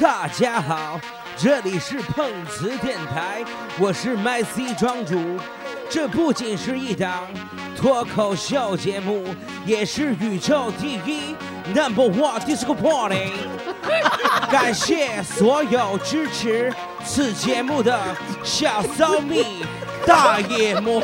大家好，这里是碰瓷电台，我是麦 C 庄主。这不仅是一档脱口秀节目，也是宇宙第一 Number One Disco Party。感谢所有支持此节目的小骚蜜、大野魔。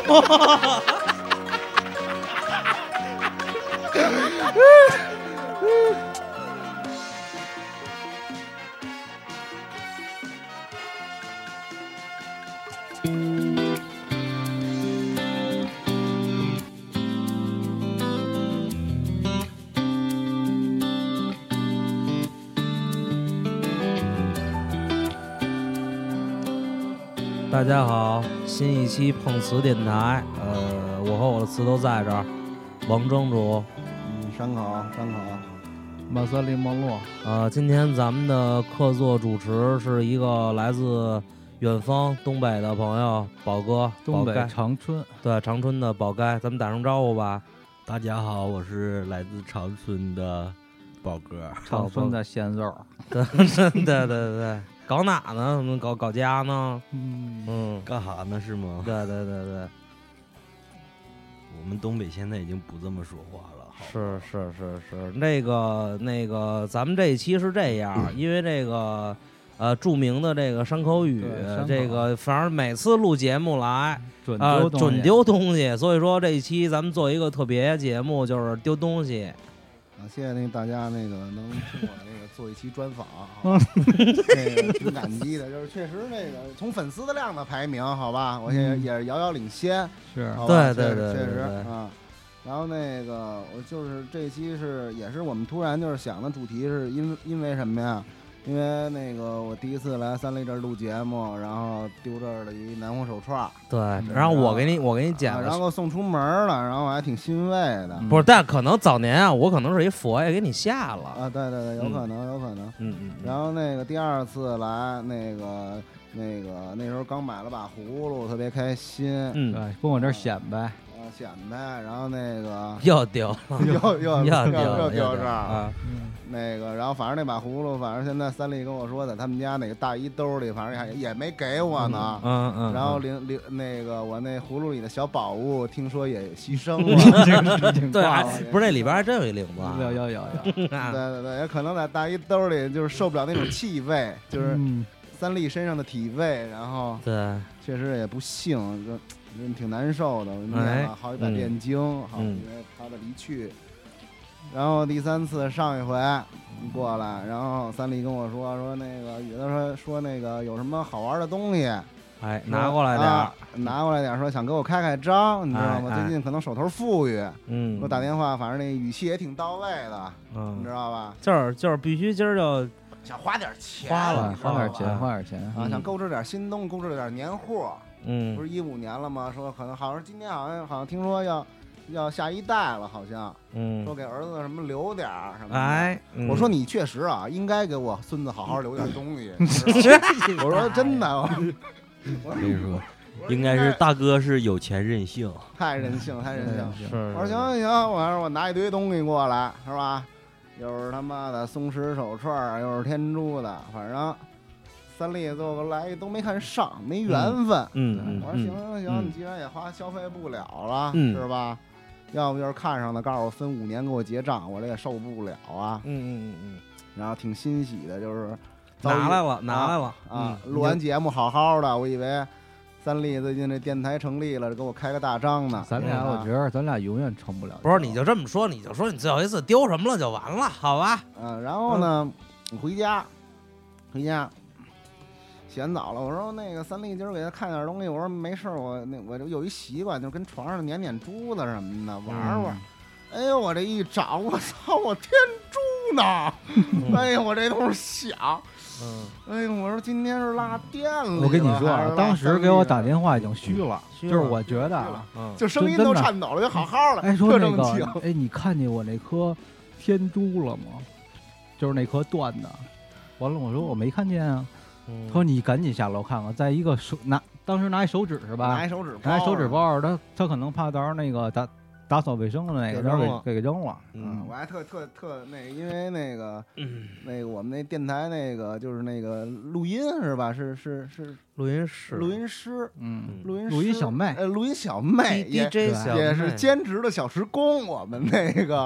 大家好，新一期碰瓷电台，呃，我和我的词都在这儿，王庄主，嗯，山口，山口，马瑟利莫洛，呃，今天咱们的客座主持是一个来自远方东北的朋友，宝哥，东北长春，对长春的宝该，咱们打声招呼吧。大家好，我是来自长春的宝哥。长春的鲜肉，对对对对对，搞哪呢？怎么搞搞家呢？嗯，嗯，干哈呢？是吗？对对对对，我们东北现在已经不这么说话了。是是是是，那个那个，咱们这一期是这样，因为这个呃著名的这个山口语这个反正每次录节目来准啊、准丢东西，所以说这一期咱们做一个特别节目，就是丢东西。啊，谢谢那个大家那个能听我那个做一期专访，好吧那个挺感激的，就是确实那个从粉丝的量的排名，好吧，我现在嗯也是遥遥领先，是好吧对对确实啊。然后那个我就是这期是也是我们突然就是想的主题是因因为什么呀？因为那个我第一次来三立这儿录节目，然后丢这儿了一南红手串儿，对，然后我给你我给你啊讲然后送出门了，然后我还挺欣慰的。不是，但可能早年啊，我可能是一佛爷给你下了。啊，对对对，有可能，有可能。嗯嗯，嗯然后那个第二次来，那个那个那时候刚买了把葫芦，特别开心，嗯，对，跟我这儿显摆，啊显摆，然后那个又丢 又又又又丢又丢丢这儿，啊！那个然后反正那把葫芦，反正现在三丽跟我说，在他们家那个大衣兜里，反正也也没给我呢。嗯嗯，然后领领那个我那葫芦里的小宝物，听说也牺牲 了。对，不是那里边还真有一领子啊。有有有有，对对对，也可能在大衣兜里就是受不了那种气味，就是嗯三丽身上的体味，然后对，确实也不幸，就就挺难受的。念哎了好几百嗯遍经，因为他的离去。然后第三次上一回过来，然后三丽跟我说说那个宇子说说那个有什么好玩的东西，哎，拿过来点儿。啊，拿过来点儿，说想给我开开张，你知道吗？哎哎。最近可能手头富裕，嗯，给我打电话，反正那语气也挺到位的，你嗯知，道吧？就是就是必须今儿就想花点钱，花了花点钱，花点钱，啊，嗯。想购置点新东西，购置点年货。嗯。不是一五年了吗？说可能好像今年好像好像听说要要下一代了，好像说嗯，给儿子什么留点儿什么的。哎，嗯我说你确实啊，应该给我孙子好好留点东西。你知道吗我说真的，我我跟你说，应该是大哥是有钱任性。太任性，太任性。我说行行行，我说我拿一堆东西过来，是吧？又是他妈的松石手串儿，又是天珠的，反正三丽最后来都没看上，没缘分。嗯我说嗯行行行，嗯你既然也花消费不了了，嗯是吧？要不就是看上的，告诉我分五年给我结账，我这也受不了啊。嗯嗯嗯嗯然后挺欣喜的，就是拿来了，拿来了啊！嗯录完节目好好的，我以为三立最近这电台成立了，给我开个大张呢。咱俩我觉得咱俩永远成不了。不是，你就这么说，你就说你最后一次丢什么了就完了，好吧？嗯，然后呢，回家，回家洗完澡了，我说那个三丽今儿给他看点东西，我说没事儿，我那我就有一习惯，就是跟床上撵撵珠子什么的玩玩。哎呦，我这一找，我操，我天珠呢！哎呦，我这都是响。嗯，哎呦，我说今天是落电了。我跟你说啊，当时给我打电话，已经虚了，虚了就是我觉得就声音都颤抖了，就好好的，哎，说特那。个，哎，你看见我那颗天珠了吗？就是那颗断的。完了，我说我没看见啊。嗯。他说你赶紧下楼看看，在一个手拿，当时拿一手指是吧？拿一手指包，拿一手指，包，他他可能怕到时候那个打打扫卫生的那个，给给给给扔了。嗯，我还特特特那个，因为那个那个我们那电台那个就是那个录音是吧？是是是。录音师，录音师，嗯，录音录音小妹。呃，录音小妹也是兼职的小时工。我们那个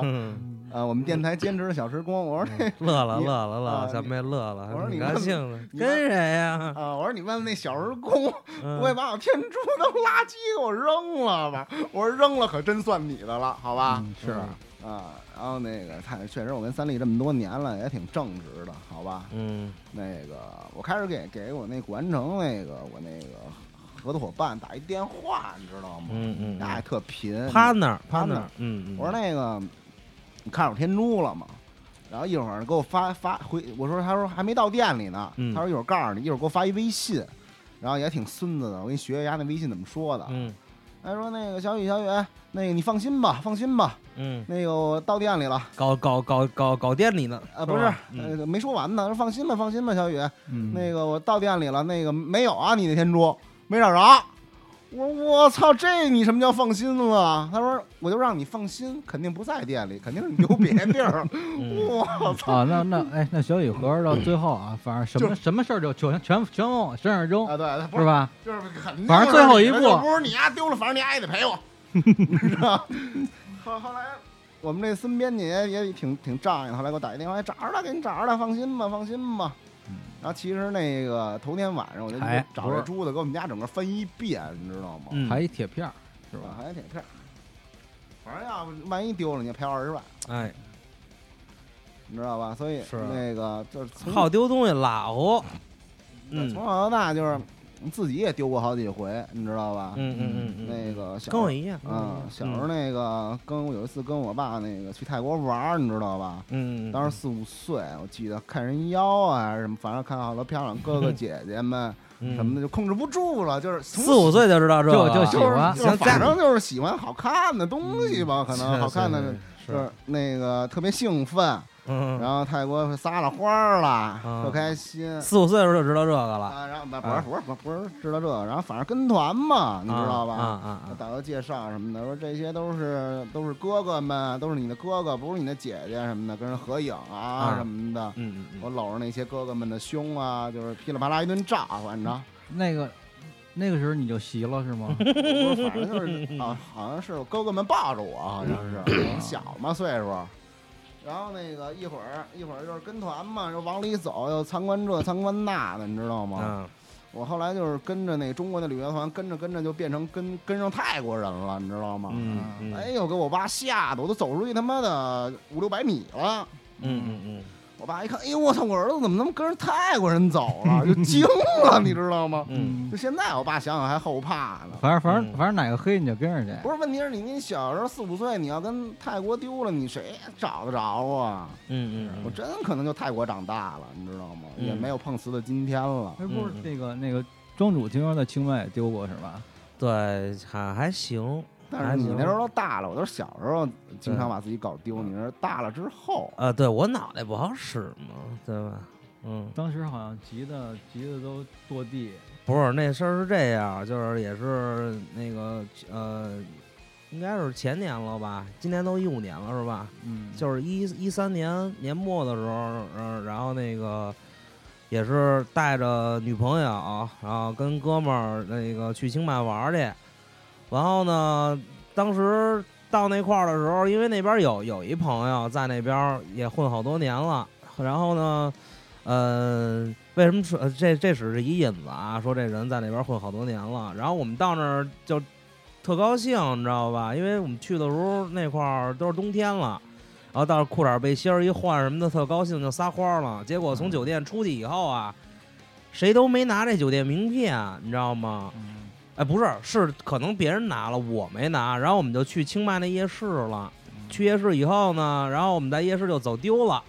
嗯，呃，我们电台兼职的小时工。我说那乐了你乐了乐小妹乐了，我说你高兴跟谁呀？啊，我说你问那小时工，嗯不会把我天珠当垃圾给我扔了吧？我说扔了可真算你的了，好吧？嗯是啊，然后那个他确实我跟三立这么多年了，也挺正直的，好吧？嗯那个我开始给给我那古玩城那个我那个合作伙伴打一电话，你知道吗？嗯嗯那也特贫，趴那儿趴那儿那儿，嗯嗯，我说那个你看着天珠了吗？然后一会儿给我发发回，我说他说还没到店里呢，嗯。他说一会儿告诉你，一会儿给我发一微信，然后也挺孙子的，我给你学学人家那微信怎么说的。嗯。他说那个小雨小雨，那个你放心吧，放心吧，嗯，那个我到店里了，搞搞搞搞搞店里呢啊不是，吧嗯。呃没说完呢，他说放心吧，放心吧，小雨，嗯，那个我到店里了，那个没有啊，你那天珠没找着。我我操，这你什么叫放心了？他说我就让你放心，肯定不在店里，肯定是你丢别地儿。嗯我操啊，那那哎，那小雨盒到最后啊，反正什么什么事儿就全全全往我身上扔，啊！对，他不是，是吧？就是肯定反正最后一步不是你丫丢了，反正你丫也得赔我，你知道？后后来我们这孙编辑也也挺挺仗义的，后来给我打一电话，哎找着了，给你找着了，放心吧，放心吧。然后其实那个头天晚上我就找这珠子，给我们家整个翻一遍，你知道吗？嗯，还一铁片儿，是是吧？还一铁片儿。反正要不万一丢了，你也赔二十万，哎，你知道吧？所以那个就是从好丢东西拉乎，嗯从小到大就是自己也丢过好几回，你知道吧？嗯嗯嗯嗯，那个小跟我一样，啊，小时候那个跟我有一次跟我爸那个去泰国玩儿，你知道吧？嗯，嗯，当时四五岁，我记得看人妖啊还是什么，反正看好多漂亮哥哥姐姐们嗯。什么的，就控制不住了，就是从四五岁就知道这就个，就喜就是欢就是反正就是喜欢好看的东西吧，可能好看的是是是那个特别兴奋，嗯，然后泰国撒了花儿了，嗯特开心。四五岁的时候就知道这个了，啊，然后不是不是不是不是知道这个，然后反正跟团嘛，你知道吧？啊啊啊，导游介绍什么的，说这些都是都是哥哥们，都是你的哥哥，不是你的姐姐什么的，跟人合影啊啊什么的。嗯嗯嗯，我搂着那些哥哥们的胸啊，就是噼里啪啦一顿炸，反正那个那个时候你就习了是吗？我 不是反正就是啊，好像是我哥哥们抱着我，好像是小嘛岁数。然后那个一会儿一会儿就是跟团嘛，又往里走，又参观这参观那的，你知道吗？嗯我后来就是跟着那中国的旅游团，跟着跟着就变成跟跟上泰国人了，你知道吗？嗯嗯，哎呦，给我爸吓得，我都走出去他妈的五六百米了。嗯嗯嗯，我爸一看，哎呦，我操，我儿子怎么能跟着泰国人走了？就惊了，你知道吗？嗯就现在我爸想想还后怕呢。反正反嗯正反正哪个黑你就跟着去。不是，问题是你你小时候四五岁，你要跟泰国丢了，你谁找得着啊？嗯嗯，我真可能就泰国长大了，你知道吗？嗯也没有碰瓷的今天了。哎，不是嗯那个那个庄主听说在清迈也丢过是吧？对，还还行，但是你那时候都大了，我都是小时候经常把自己搞丢，嗯你是大了之后，啊，对我脑袋不好使嘛，对吧？嗯，当时好像急的急的都跺地。不是那事儿是这样，就是也是那个呃，应该是前年了吧，今年都一五年了是吧？嗯，就是一一三年年末的时候，嗯，然后那个也是带着女朋友，然后跟哥们儿那个去清迈玩儿去，然后呢，当时到那块儿的时候，因为那边有有一朋友在那边也混好多年了，然后呢，呃，为什么说呃这这只是一引子啊？说这人在那边混好多年了，然后我们到那儿就特高兴，你知道吧？因为我们去的时候那块儿都是冬天了。然后到裤衩背心儿一换什么的，特高兴就撒欢儿了。结果从酒店出去以后啊，谁都没拿这酒店名片，你知道吗？嗯哎，不是，是可能别人拿了，我没拿。然后我们就去清迈那夜市了。去夜市以后呢，然后我们在夜市就走丢了。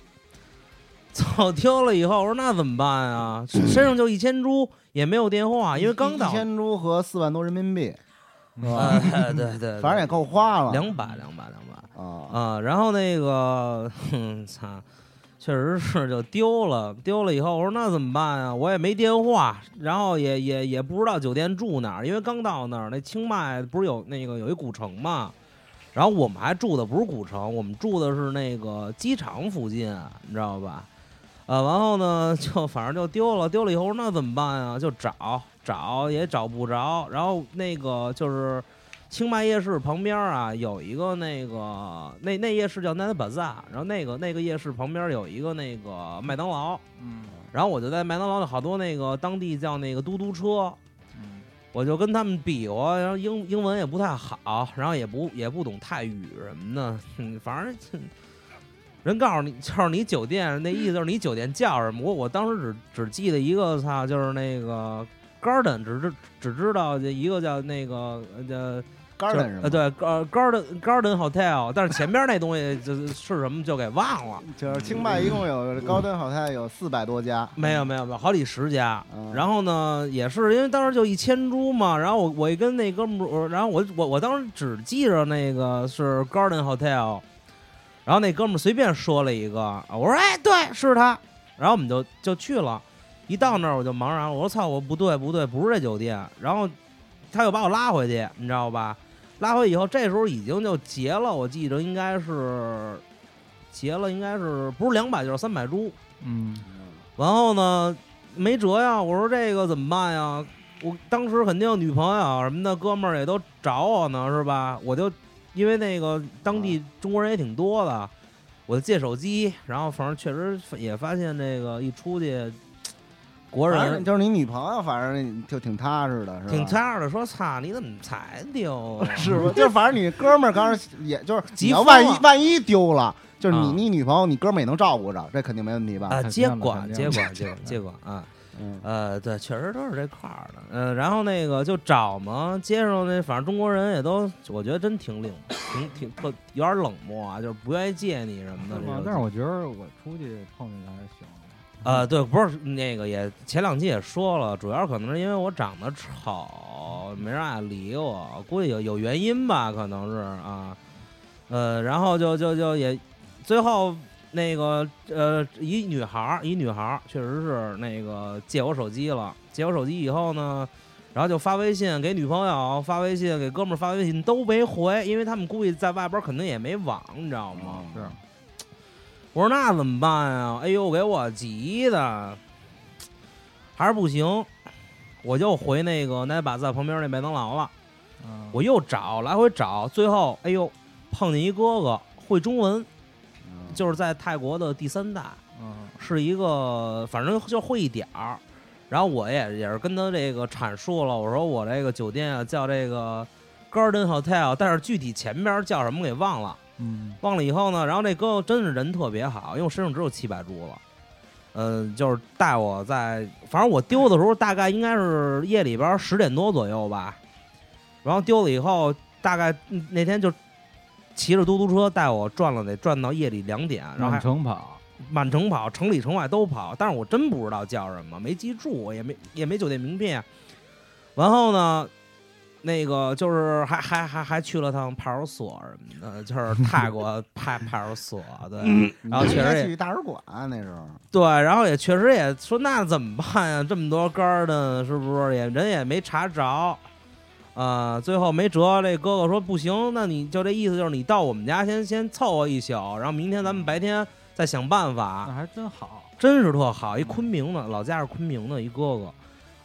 走丢了以后，我说那怎么办啊？身上就一千铢，也没有电话，因为刚到一。千铢和四万多人民币，是吧？哎，对对对，反正也够花了。两百，两百，两百。啊，啊，然后那个，哼，操，确实是就丢了，丢了以后，我说那怎么办啊？我也没电话，然后也也也不知道酒店住哪儿，因为刚到那儿，那清迈不是有那个有一古城嘛，然后我们还住的不是古城，我们住的是那个机场附近，你知道吧？呃，然后呢，就反正就丢了，丢了以后那怎么办啊？就找找也找不着，然后那个就是清迈夜市旁边啊，有一个那个那那夜市叫 Bazaar，然后那个那个夜市旁边有一个那个麦当劳，嗯。然后我就在麦当劳里好多那个当地叫那个嘟嘟车，嗯。我就跟他们比划，然后英英文也不太好，然后也不也不懂泰语什么的，嗯，反正人告诉你就是你酒店那意思就是你酒店叫什么，我我当时只只记得一个操，就是那个 garden，只知只知道这一个叫那个呃叫干的是吗？呃对呃 garden garden hotel，但是前边那东西就是是什么就给忘了，就是清迈一共有 Garden Hotel 有四百多家，没有没有没有好几十家，嗯。然后呢，也是因为当时就一千株嘛，然后我我一跟那哥们儿，我然后我我我当时只记着那个是 Garden Hotel，然后那哥们儿随便说了一个，我说哎对是他，然后我们就就去了，一到那儿我就茫然了，我说操我不对不对不是这酒店，然后他又把我拉回去，你知道吧？拉回以后，这时候已经就结了，我记着应该是结了，应该是不是两百就是三百株，嗯然后呢，没辙呀，我说这个怎么办呀？我当时肯定女朋友什么的，哥们儿也都找我呢，是吧？我就因为那个当地中国人也挺多的，我就借手机，然后反正确实也发现这个一出去，国人就是你女朋友，反正就挺踏实的，是吧？挺踏实的，说：“操，你怎么才丢啊？是不？就反正你哥们儿刚是，也就是你要万一万一丢了，就是你啊你女朋友你哥们儿也能照顾着，这肯定没问题吧？啊，接管，接管，接管，接管啊！嗯，呃，对，确实都是这块儿的。嗯、然后那个就找嘛，街上那反正中国人也都，我觉得真挺冷，挺挺特有点冷漠啊，就是不愿意借你什么的但是我觉得我出去碰见他还行。呃，对，不是那个也前两期也说了，主要可能是因为我长得丑，没人爱理我，估计有有原因吧，可能是啊，呃，然后就就就也最后那个呃一女孩儿一女孩儿确实是那个借我手机了，借我手机以后呢。然后就发微信给女朋友，发微信给哥们儿发微信都没回，因为他们估计在外边儿肯定也没网，你知道吗？是我说那怎么办呀？哎呦，给我急的，还是不行，我就回那个奶把在旁边那麦当劳了。嗯我又找，来回找，最后哎呦，碰见一哥哥会中文，嗯就是在泰国的第三代，嗯是一个反正就会一点儿。然后我也也是跟他这个阐述了，我说我这个酒店啊叫这个 Garden Hotel，但是具体前边叫什么给忘了。嗯。忘了以后呢，然后那哥哥真是人特别好，因为我身上只有七百株了，嗯、就是带我在，反正我丢的时候大概应该是夜里边十点多左右吧，然后丢了以后，大概嗯那天就骑着嘟嘟车带我转了，得转到夜里两点，然后满城跑，满城跑，城里城外都跑，但是我真不知道叫什么，没记住，也没也没酒店名片。完后呢，那个就是还还还还去了趟派出所什么的，就是泰国派派出所，对，然后确实也去大使馆那时候，对，然后也确实也说那怎么办呀？这么多杆儿的，是不是也人也没查着？啊、最后没辙，这哥哥说不行，那你就这意思就是你到我们家先先凑合一宿，然后明天咱们白天再想办法。那还真好。真是特好，一昆明的，老家是昆明的一哥哥，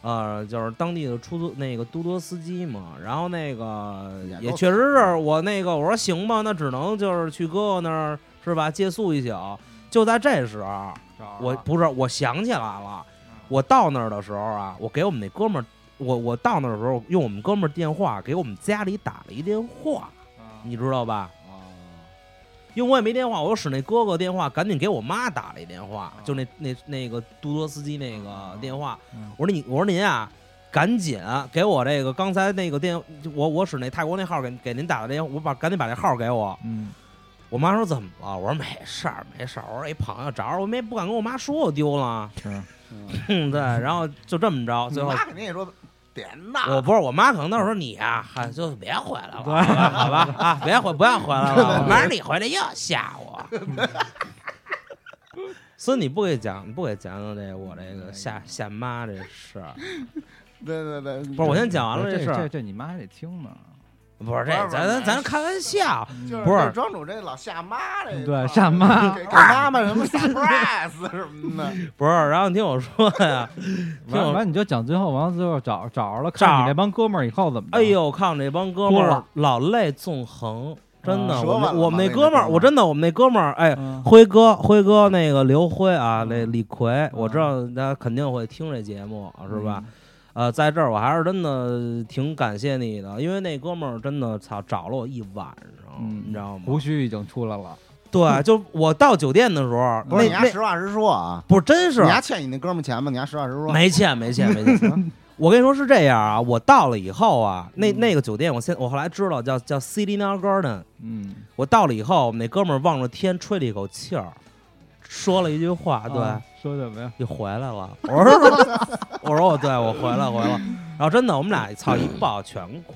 呃，就是当地的出租那个嘟嘟司机嘛。然后那个也确实是我那个我说行吧，那只能就是去哥哥那儿是吧，借宿一宿。就在这时候，我不是我想起来了，我到那儿的时候啊，我给我们那哥们儿，我我到那儿的时候用我们哥们儿电话给我们家里打了一电话，你知道吧？哦，因为我也没电话，我就使那哥哥电话，赶紧给我妈打了一电话，就那那那个嘟嘟司机那个电话。嗯我说你，我说您啊，赶紧给我这个刚才那个电，我我使那泰国那号给给您打的电话，我把赶紧把这号给我。嗯我妈说怎么了？我说没事儿没事儿，我说一朋友找着我没不敢跟我妈说我丢了。是嗯嗯，对，然后就这么着，最后妈肯定也说点呐，我不是我妈，可能那时候你呀、还就别回来了，好吧好吧啊，别回不要回来了，明儿你回来又吓我。所以你不给讲，你不给讲讲这我这个吓吓妈这事儿？对对对，不是，我先讲完了这事儿。这这你妈还得听呢。不是这咱咱咱开玩笑，不是就是庄主这老下妈这一对块儿下妈给给妈妈什么 surprise 什么的，不是，然后你听我说呀，听我完完你就讲最后，完了最后找找着了，看你那帮哥们儿以后怎么着？哎，呦，看我这帮哥们儿老泪纵横，真的，啊我我们那那哥们儿，我真的我们那哥们儿，哎，嗯辉哥，辉哥，那个刘辉啊，嗯那李逵，我知道他肯定会听这节目，是吧？？呃，在这儿我还是真的挺感谢你的，因为那哥们儿真的操找了我一晚上，嗯你知道吗？胡须已经出来了，对，就我到酒店的时候，不是你实话实说啊，不是真是。你还欠你那哥们儿钱吗？你还实话实说，没欠没欠没欠。我跟你说是这样啊，我到了以后啊，那那个酒店，我现我后来知道叫叫 Celina Garden。嗯，我到了以后，我们那哥们儿望着天吹了一口气儿，说了一句话，对，啊说什么呀？你回来了。我说我说我对我回来回来。然后真的，我们俩操一抱全哭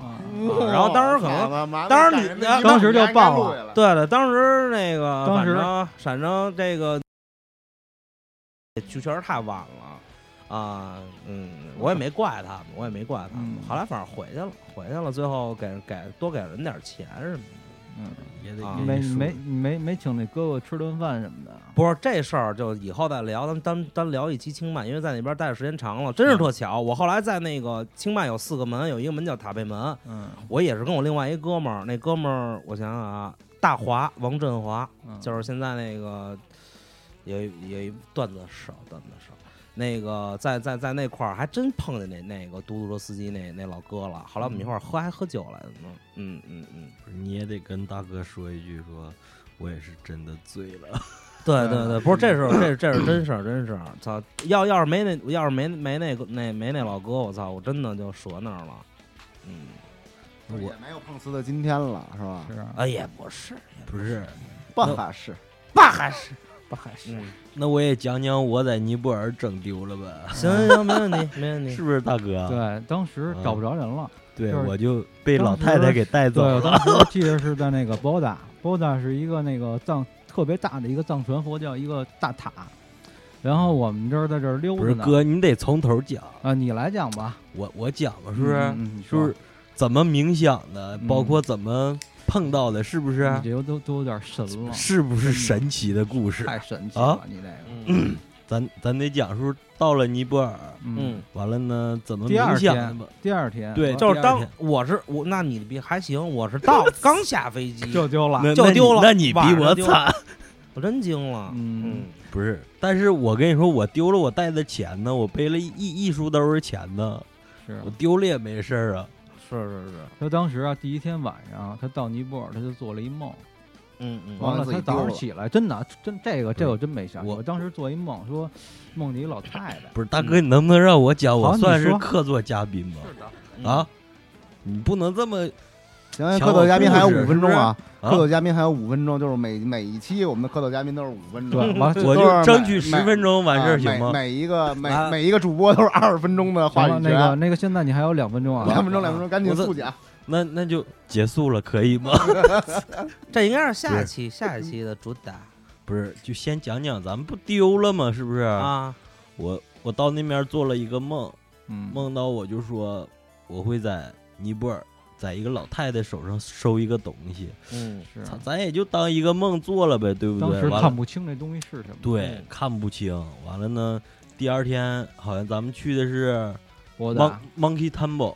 了。然后当时可能当时你当时就你还应该爆了对对，当时那个反正反正这个就确实太晚了啊，嗯，我也没怪他们，我也没怪他们。嗯后来反正回去了，回去了，最后给给多给人点钱什么的。嗯，也得啊。没没没没请那哥哥吃顿饭什么的。不是这事儿，就以后再聊，咱们单单聊一期清迈，因为在那边待的时间长了，真是特巧。我后来在那个清迈有四个门，有一个门叫塔贝门，嗯，我也是跟我另外一哥们儿，那哥们儿我想想啊，大华王振华，嗯。就是现在那个有一有一段子手，段子手，那个在在在那块儿还真碰见那那个嘟嘟车司机那那老哥了。后来我们一块儿喝还喝酒来的呢。嗯嗯嗯，不是你也得跟大哥说一句，说我也是真的醉了。对对对，不是这是这这是真事儿，真事儿。操，要要是没那要是没没那个那没那老哥，我操，我真的就折那儿了。嗯，我也没有碰瓷的今天了，是吧？是啊，哎也不是，不是，不合适。爸还是不还是嗯，那我也讲讲我在尼泊尔整丢了吧，行行行，没问题没问题 是。不是大哥？对，当时找不着人了。对，我就被老太太给带走对，我了。当时记得是在那个波达，波达是一个那个藏特别大的一个藏传佛教一个大塔，然后我们这儿在这儿溜达呢。不是哥，你得从头讲。啊，你来讲吧，我我讲吧，是不是？嗯嗯你是不是怎么冥想的，嗯包括怎么碰到的，是不是？你这都都有点神了，是不是神奇的故事？太神奇啊了，你这个。嗯咱咱得讲述到了尼泊尔，嗯，完了呢，怎么第二冥想天的？第二天对就是当我是我，那你比还行，我是到刚下飞机就丢了。就丢了那你比我惨。我真惊了。嗯不是，但是我跟你说，我丢了我带的钱呢，我背了一一书兜的钱呢，是我丢了也没事儿啊。是是是，他当时啊，第一天晚上他到尼泊尔，他就做了一梦，嗯嗯。完了他早上起来，真的真这个这个我真没想。我我当时做一梦，说梦见一老太太，不是大哥，你能不能让我讲？我算是客座嘉宾吗？嗯啊，你不能这么行，客座嘉宾还有五分钟啊，啊客座嘉宾还有五分钟，就是每每一期我们的客座嘉宾都是五分钟。我就争取每十分钟完事儿啊行吗？每每一个每啊每一个主播都是二十分钟的话完了那个那个，现在你还有两分钟啊，两分钟两分钟，赶紧速讲。那那就结束了，可以吗？这应该是下一期下一期的主打不是，就先讲讲，咱们不丢了吗？是不是？啊。我我到那边做了一个梦，嗯，梦到我就说我会在尼泊尔，在一个老太太手上收一个东西，嗯是咱咱也就当一个梦做了呗，对不对？当时，看不清这东西是什么。对嗯，看不清。完了呢，第二天好像咱们去的是 Mon Monkey Temple，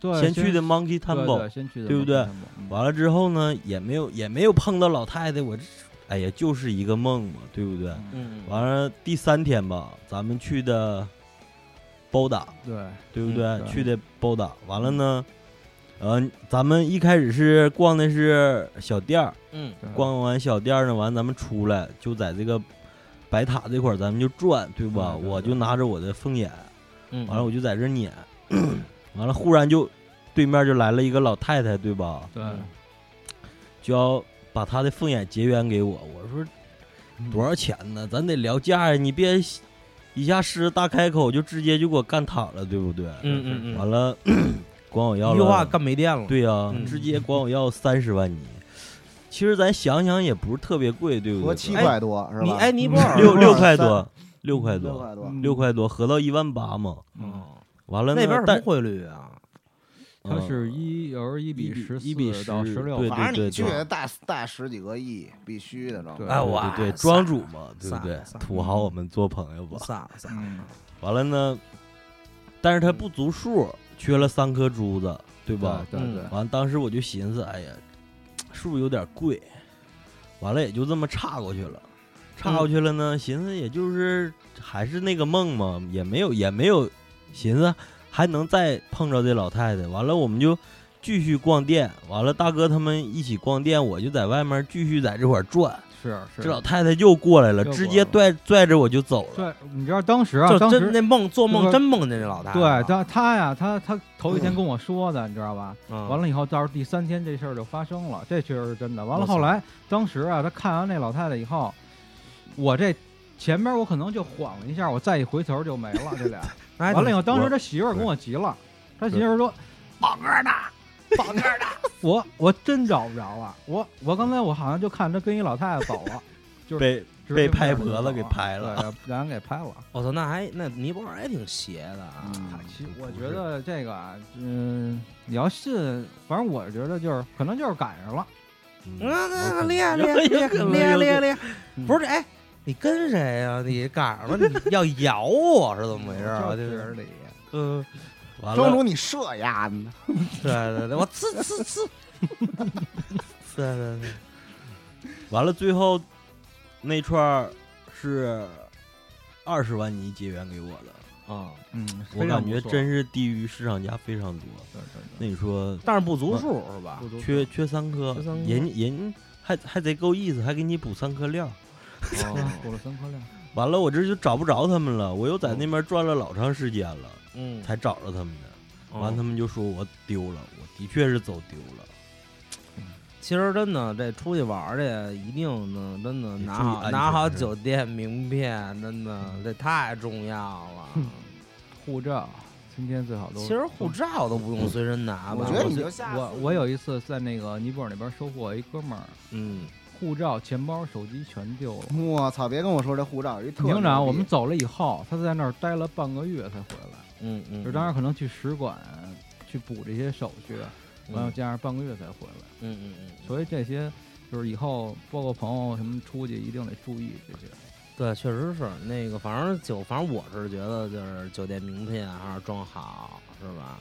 对先去的 Monkey Temple，对，不对嗯完了之后呢，也没有也没有碰到老太太，我这哎呀，就是一个梦嘛，对不对？嗯，完了第三天吧，咱们去的包打，对，对不对？嗯对去的包打，完了呢，呃，咱们一开始是逛的是小店儿，嗯逛完小店儿呢，完咱们出来就在这个白塔这块儿，咱们就转，对吧？我就拿着我的凤眼，嗯，完了我就在这儿撵，完了忽然就对面就来了一个老太太，对吧？对，就要把她的凤眼结缘给我，我说多少钱呢？咱得聊价呀，你别一下狮子大开口就直接就给我干躺了，对不对？嗯嗯嗯，完了，管我要一句话，干没电了。对呀、嗯直接管我要三十万尼。其实咱想想也不是特别贵，对不对？合七块多是吧？你哎，尼泊尔六六块多，六块多，六块多，嗯六块多，合到一万八嘛。嗯，完了，那边什么但汇率啊？它是一有时候一比一比十一比十到10十六对，反正你去对带带十几个亿，必须的，这对哎哇对庄主嘛，对不对土豪，我们做朋友吧。散了散了，嗯，完了呢，但是他不足数，缺了三颗珠子，对吧？嗯对对，完，当时我就寻思，哎呀，是不是有点贵？完了也就这么岔过去了，岔过去了呢，寻思也就是还是那个梦嘛，也没有也没有寻思还能再碰着这老太太。完了我们就继续逛店，完了大哥他们一起逛店，我就在外面继续在这块儿转。是是。这老太太又过来了，直接拽拽着我就走了。对，你知道当时啊，就真那梦做梦真梦见这老太太对了，他他呀，他他头一天跟我说的，你知道吧？嗯完了以后，到时候第三天这事儿就发生了，这确实是真的。完了后来，当时啊，他看完那老太太以后，我这前边我可能就晃了一下，我再一回头就没了，这俩。哎完了以后，当时他媳妇儿跟我急了，他媳妇儿说：“宝哥呢，宝哥的。”我我真找不着了，我我刚才我好像就看他跟一老太太走了，就是被被拍就婆子给拍了对，让人给拍了。我操，那还那尼泊尔也挺邪的啊！嗯其实我觉得这个啊，嗯，你要信，反正我觉得就是可能就是赶上了。嗯，有那厉害厉害厉害厉害厉害厉害！不是哎，你跟谁呀？你赶上了，你要咬我是怎么回事啊？就 就是是里，嗯，庄主你射呀呢？对对对，我呲呲呲，对对对，完了，最后那串儿是二十万你结缘给我的，啊，嗯，我感觉真是低于市场价非常多。对对那你说但是不足数是吧？缺缺三颗人人还还贼够意思，还给你补三颗料。哦。补了三颗料。完了，我这就找不着他们了，我又在那边转了老长时间了，嗯，才找着他们的。哦完，他们就说我丢了，我的确是走丢了。其实真的，这出去玩儿去，一定呢，真的拿好拿好酒店名片，真的这太重要了。护照，今天最好都。其实护照都不用随身拿吧？我觉得你我就下次我我有一次在那个尼泊尔那边收获一哥们儿，嗯，护照、钱包、手机全丢了。我操！别跟我说这护照有一特营长，我们走了以后，他在那儿待了半个月才回来，嗯嗯，就当然可能去使馆去补这些手续，完了嗯加上半个月才回来。嗯嗯嗯，所以这些就是以后包括朋友什么出去一定得注意这些。对，确实是那个，反正酒，反正我是觉得就是酒店名片还是装好，是吧？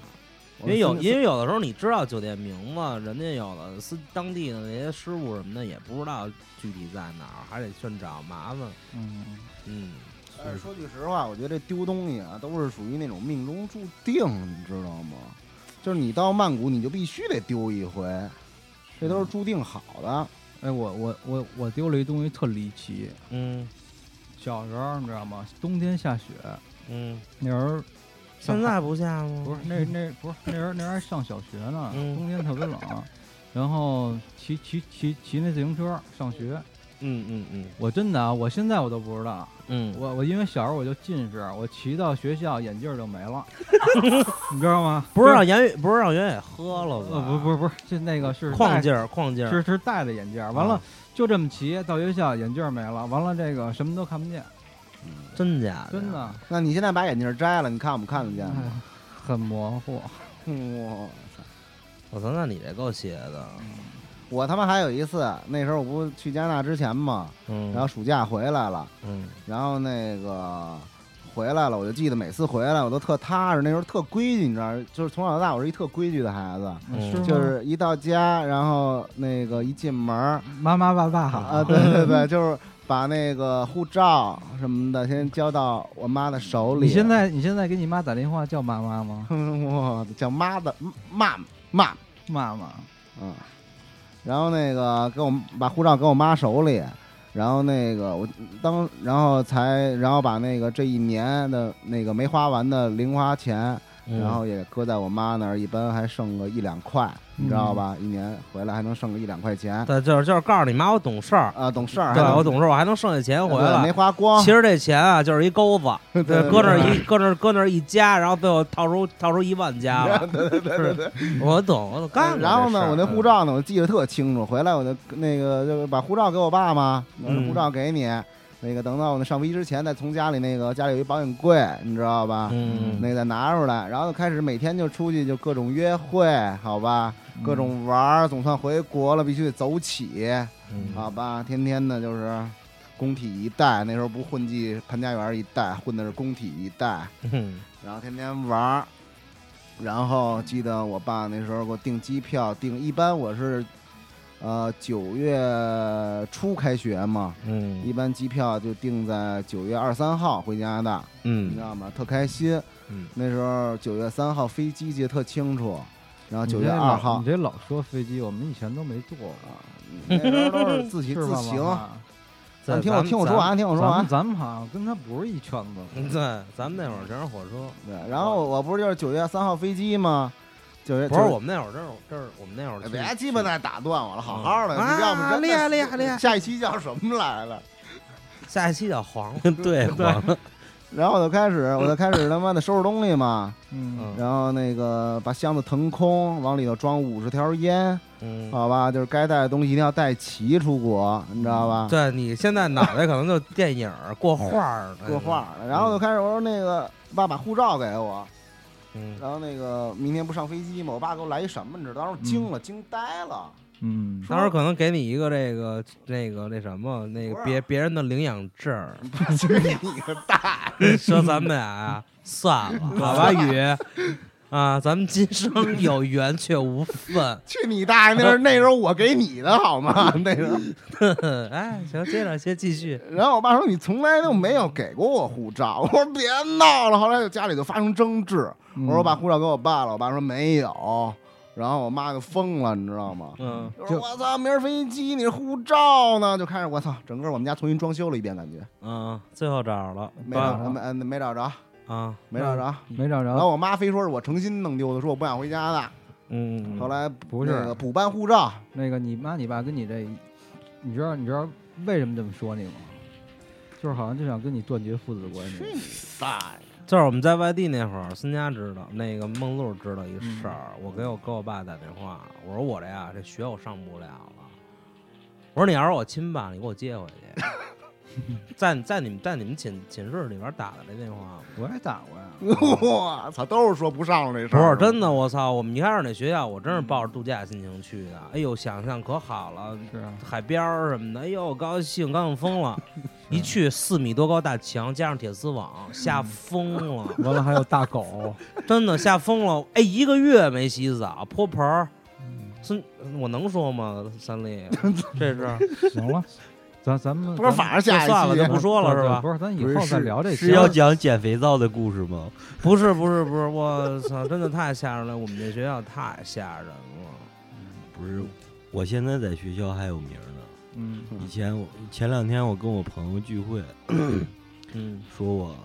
因为有，因为有的时候你知道酒店名字，人家有的是当地的那些师傅什么的也不知道具体在哪儿，还得去找，麻烦。嗯，嗯，但是说句实话，我觉得这丢东西啊，都是属于那种命中注定，你知道吗？就是你到曼谷，你就必须得丢一回，这都是注定好的。哎，我我我我丢了一东西特离奇。嗯小时候你知道吗？冬天下雪，嗯，那时候现在不下吗？不是那那不是那时候那时候还上小学呢，嗯冬天特别冷，然后骑骑骑骑那自行车上学。嗯嗯嗯我真的啊，我现在我都不知道，嗯，我我因为小时候我就近视，我骑到学校眼镜儿就没了，你知道吗？不是让严宇，不是让袁宇喝了吧？呃不不是不是，就那个是框镜儿，矿镜儿，是是戴的眼镜儿，完了就这么骑到学校，眼镜儿没了，完了这个什么都看不见，真假的？真的，那你现在把眼镜摘了，你看我们看得见哎吗？很模糊。哇！我操，那你这够邪的。我他妈还有一次，那时候我不是去加拿大之前嘛，嗯，然后暑假回来了，嗯然后那个回来了，我就记得每次回来我都特踏实，那时候特规矩，你知道，就是从小到大我是一特规矩的孩子，嗯就是一到家，然后那个一进门妈妈爸爸好啊，对对对，就是把那个护照什么的先交到我妈的手里。你现在你现在给你妈打电话叫妈妈吗？我叫妈的妈妈，妈妈，嗯，然后那个给我把护照给我妈手里，然后那个我当然后才然后把那个这一年的那个没花完的零花钱，嗯。然后也搁在我妈那儿，一般还剩个一两块，你知道吧？一年回来还能剩个一两块钱。对，就是就是告诉你妈，我懂事儿，啊，懂事儿，对我懂事儿，我还能剩下钱回来没来。花光。其实这钱啊，就是一钩子，对对搁那儿一搁那儿搁那儿一夹，然后最后套出套出一万加了。对对对对对。我懂，我懂干。然后呢，我那护嗯，照呢，我记得特清楚。回来我就那个就把护照给我爸嘛，我说嗯护照给你，那个等到我那上飞机之前，再从家里那个家里有一保险柜，你知道吧？嗯那个再拿出来，然后就开始每天就出去就各种约会，好吧，各种玩儿，总算回国了，必须得走起，嗯好吧，天天的就是工体一带，那时候不混迹潘家园一带，混的是工体一带，嗯然后天天玩儿，然后记得我爸那时候给我订机票，订一般我是，呃九月初开学嘛，一嗯般机票就定在九月二三号回加拿大，你知嗯道吗？特开心。嗯那时候九月三号飞机记得特清楚，然后九月二号你，这老说飞机，我们以前都没坐过，那时候都是自己？自行。咱听我听我说完，听我说完咱们。好像跟他不是一圈子。嗯对，咱们那会儿全是火车，对，然后我不是就是九月三号飞机吗？九月不是我们那会儿这是这是我们那会儿别鸡巴再打断我了，好嗯好的，要不真厉害厉害厉害下一期叫什么来了？下一期叫黄了，对，黄了然后我就开始，我就开始他妈的收拾东西嘛，嗯嗯然后那个把箱子腾空，往里头装五十条烟，嗯。好吧，就是该带的东西一定要带齐出国，你知道吧？对你现在脑袋可能就电影过画儿的 过画儿，然后就开始我说那个爸把护照给我，嗯然后那个明天不上飞机吗？我爸给我来一什么？你知道？当时惊了，惊呆了。嗯，到时候可能给你一个这个那个那什么那个别别人的领养证儿，去 你个大说咱们俩呀算了，好吧，雨啊，咱们今生有缘却无分。去你大爷！那是那时候我给你的好吗？那时候。哎，行，接着先继续。然后我爸说你从来都没有给过我护照。我说别闹了。后来就家里就发生争执，嗯我说我把护照给我爸了，我爸说没有。然后我妈就疯了，你知道吗？嗯，就说我操，明儿飞机你护照呢？就开始我操，整个我们家重新装修了一遍，感觉嗯，最后找着了，没找着，没呃没找着，啊，没找着。没找着。然后我妈非说是我诚心弄丢的，说我不想回家的。嗯，后来不是那个补办护照，那个你妈你爸跟你这，你知道你知道为什么这么说你吗？就是好像就想跟你断绝父子关系。去你大爷！就是我们在外地那会儿，孙佳知道，那个梦露知道一事儿。我给我给我爸打电话，我说我这呀，这学我上不了了。我说你要是我亲爸，你给我接回去。在在你们在你们寝寝室里边打的那电话，我也打过呀。我操，都是说不上了这事儿不。是真的，我操！我们一开始那学校，我真是抱着度假心情去的。哎呦，想象可好了，是啊，海边儿什么的，哎呦，高兴，高兴疯了。一去四米多高大墙，加上铁丝网，吓疯了。完了还有大狗，真的吓疯了！哎，一个月没洗澡，泼盆儿。孙，我能说吗？三丽，这是行了，咱咱们不是，反正下一算了，就不说了，是吧？不是，咱以后再聊这是要讲捡肥皂的故事吗？不是，不是，不是，我操，真的太吓人了！我们这学校太吓人了。不是，我现在在学校还有名呢。嗯。以前我前两天我跟我朋友聚会，嗯。说我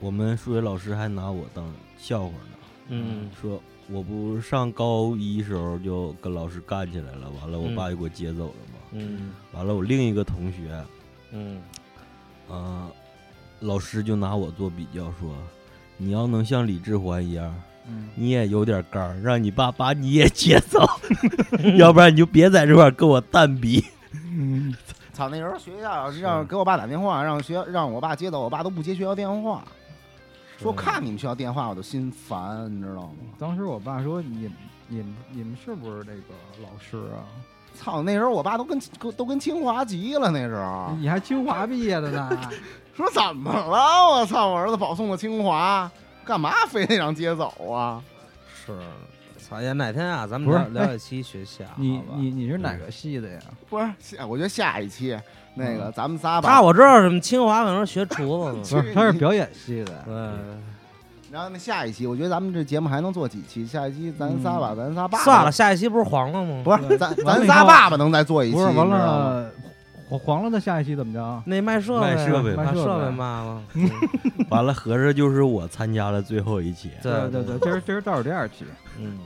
我们数学老师还拿我当笑话呢，嗯。说我不上高一时候就跟老师干起来了，完了我嗯。爸就给我接走了嘛，嗯。完了我另一个同学，嗯。呃，老师就拿我做比较说，你要能像李志环一样，嗯，你也有点肝儿，让你爸把你也接走，要不然你就别在这块儿跟我蛋比。操，那时候学校让给我爸打电话，让学让我爸接走，我爸都不接学校电话，说看你们学校电话我都心烦，你知道吗？当时我爸说你你们你们是不是这个老师啊？操，那时候我爸都跟都跟清华急了，那时候你还清华毕业的呢？说怎么了？我操，我儿子保送的清华，干嘛非得让接走啊？是。操呀！哪天啊，咱们不是聊聊一期学校。你你你是哪个系的呀？不是，下我觉得下一期那个咱们仨吧，他我知道什么清华可能是学厨子的。不是，他是表演系的。对，然后那下一期，我觉得咱们这节目还能做几期？下一期咱仨吧，咱仨爸爸算了，，下一期不是黄了吗？不是咱咱仨爸爸能再做一期，不是完了，黄黄了的下一期怎么着？那卖设备卖设备备，卖设把设备备卖了。嗯完了，合着就是我参加了最后一期。对对对，今儿今儿倒数第二期。嗯，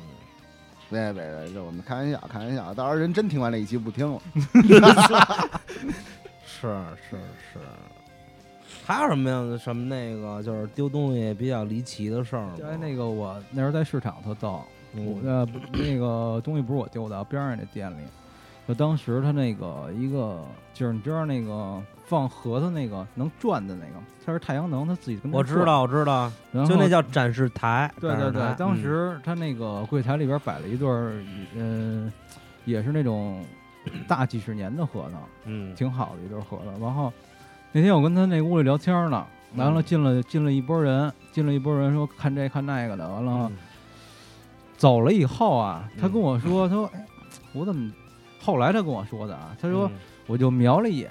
别别别，这我们开玩笑，开玩笑，到时候人真听完这一期不听了。是是是。还有什么样的什么那个就是丢东西比较离奇的事儿吗？哎，那个我那时候在市场特逗，我嗯呃那个东西不是我丢的，边上那店里就当时他那个一个就是你知道那个放核桃那个能转的那个，它是太阳能，它自己跟，我知道，我知道，就那叫展示台。对对对当嗯时他那个柜台里边摆了一对儿，嗯、也是那种大几十年的核桃，嗯，挺好的一对儿核桃。然后那天我跟他那屋里聊天呢，完了嗯进了进了一波人，进了一波人说看这看那个的，完了嗯走了以后啊，他嗯跟我说，他说哎，我怎么？后来他跟我说的啊，他说嗯我就瞄了一眼，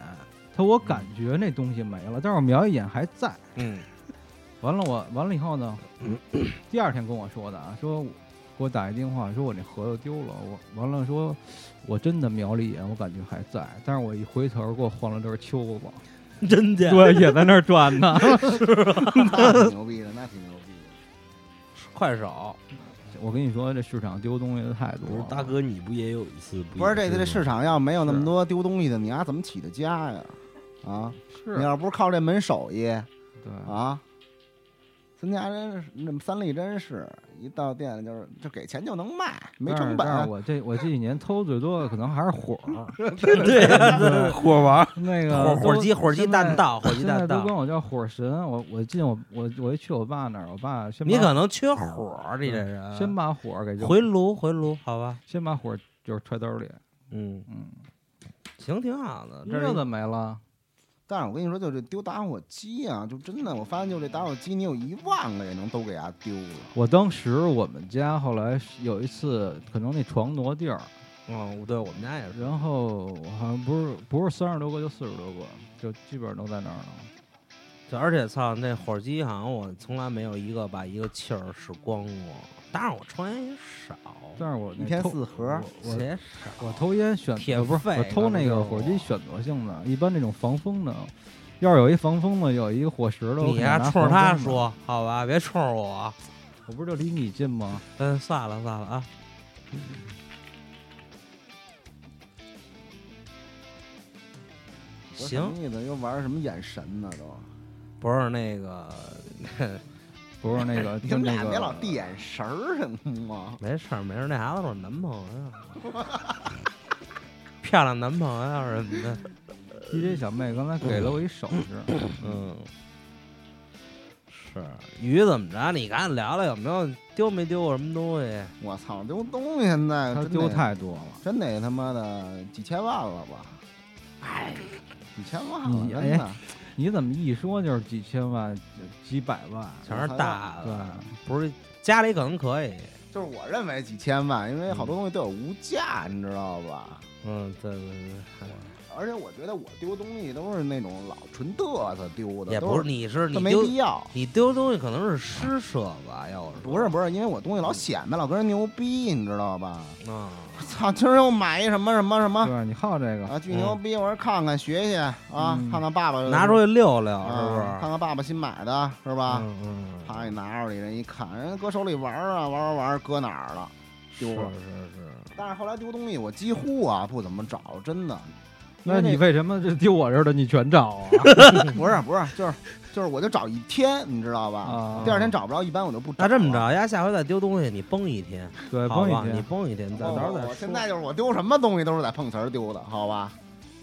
他我感觉那东西没了，但是我瞄一眼还在。嗯完了我完了以后呢嗯，第二天跟我说的啊，说给我打一电话，说我那盒子丢了，我完了说，我真的瞄了一眼，我感觉还在，但是我一回头给我换了对秋子，真假？对，也在那儿转呢。那挺牛逼的，那挺牛逼的。快手，我跟你说，这市场丢东西的太多了。大哥，你不也有一次？不是这这这市场要没有那么多丢东西的，你丫怎么起的家呀？啊，是你要不是靠这门手艺对啊，咱家这那么三立真是一到店里就是就给钱就能卖，没但成本。但是我这我这几年偷最多的可能还是火儿，对，火王，那个都火火鸡火鸡现在蛋道，火鸡现在蛋道。都管我叫火神。我我进我我我一去我爸那儿，我爸先把你可能缺火儿，你这人。先把火儿给就回炉回炉，好吧？先把火儿就是揣兜里，嗯，嗯，行，挺好的。这是这怎么没了？但是我跟你说，就这丢打火机啊，就真的，我发现就这打火机，你有一万个也能都给它丢了。我当时我们家后来是有一次，可能那床挪地儿，嗯，对我们家也是。然后好像不是不是三十多个就四十多个，就基本上都在那儿呢。就而且操，那火机好像我从来没有一个把一个气儿使光过，当然我抽烟也少，但是我那一天四盒我少。我偷烟选铁呃不是我偷那个火机选择性的，一般那种防风的，要是有一防风的，有一个火石的，我你呀，冲着他说，好吧，别冲着我。我不是就离你近吗？嗯，算了算了啊。行么，意思？又玩什么眼神呢？都，不是那个，不是那个，你们俩别老递眼神儿行吗？没事儿没事儿，那孩子是我男朋友，漂亮男朋友什么的。DJ 小妹刚才给了我一手势，嗯，是鱼怎么着？你赶紧聊聊有没有丢没丢过什么东西？我操，丢东西现在他丢得太多了。真得他妈的几千万了吧？哎，几千万了，你真的。你怎么一说就是几千万、几百万？全是大对的，不是家里可能可以。就是我认为几千万，因为好多东西都有无价，你知道吧？嗯，对对对，而且我觉得我丢东西都是那种老纯嘚瑟丢的，也不是，你是你没必要。你丢东西可能是施舍吧？要是不是不是，因为我东西老显摆，老跟人牛逼，你知道吧？啊，操，今儿又买一什么什么什么对你好这个，啊，巨牛逼！我说看看学学啊，嗯看看爸爸拿出去溜溜，是不是？啊，看看爸爸新买的是吧？嗯嗯，啪一拿出来，人一看，人搁手里玩儿啊，玩玩玩搁哪儿了？丢了。是是是，但是后来丢东西，我几乎啊不怎么找，真的。因那你为什么这丢我这儿的你全找啊？不是不是，就是就是，我就找一天，你知道吧？啊第二天找不着，一般我就不找。那这么，着，丫下回再丢东西，你崩一天，对，好吧？你崩一天。崩一天，到时候再说。我现在就是我丢什么东西都是在碰瓷儿丢的，好吧？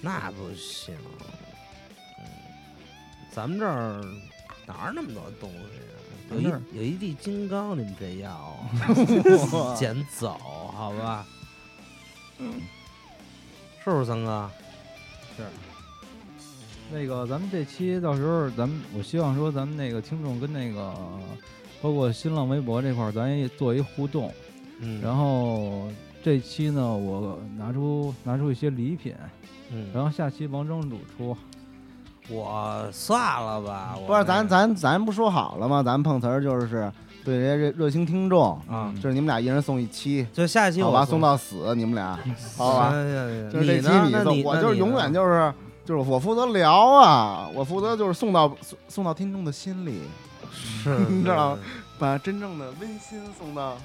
那不行，嗯，咱们这儿哪儿那么多东西啊？有一这儿有一地金刚，你们这要 捡走，好吧？是不是三哥？是。那个，咱们这期到时候，咱们我希望说，咱们那个听众跟那个，包括新浪微博这块儿，咱也做一互动。嗯，然后这期呢，我拿出拿出一些礼品，嗯，然后下期王庄主出。我算了吧，不是，咱咱咱不说好了吗？咱碰瓷儿就是对人家热热心听众，啊，就是你们俩一人送一期，就下期我好吧，送到死，你们俩，好吧？就是这期你送，你我就是永远就是就是我负责聊啊，我负责就是送到送送到听众的心里，是 你知道是把真正的温馨送到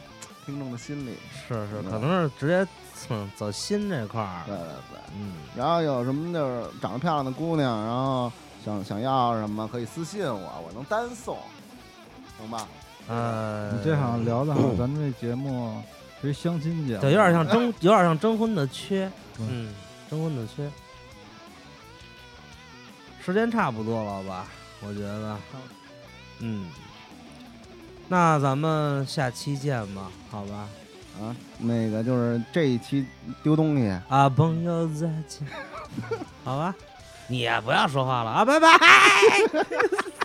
听众的心里。是是，嗯可能是直接嗯走心这块儿对，对对。嗯，然后有什么就是长得漂亮的姑娘，然后想想要什么可以私信我，我能单送，行吧？呃，你这好像聊的好，咱们这节目是一相亲节目，对，有点像征，有点像征婚的缺，嗯，征婚的缺。时间差不多了吧？我觉得，嗯，那咱们下期见吧，好吧？啊，那个就是这一期丢东西，啊，朋友再见，好吧？你呀，不要说话了啊，拜拜。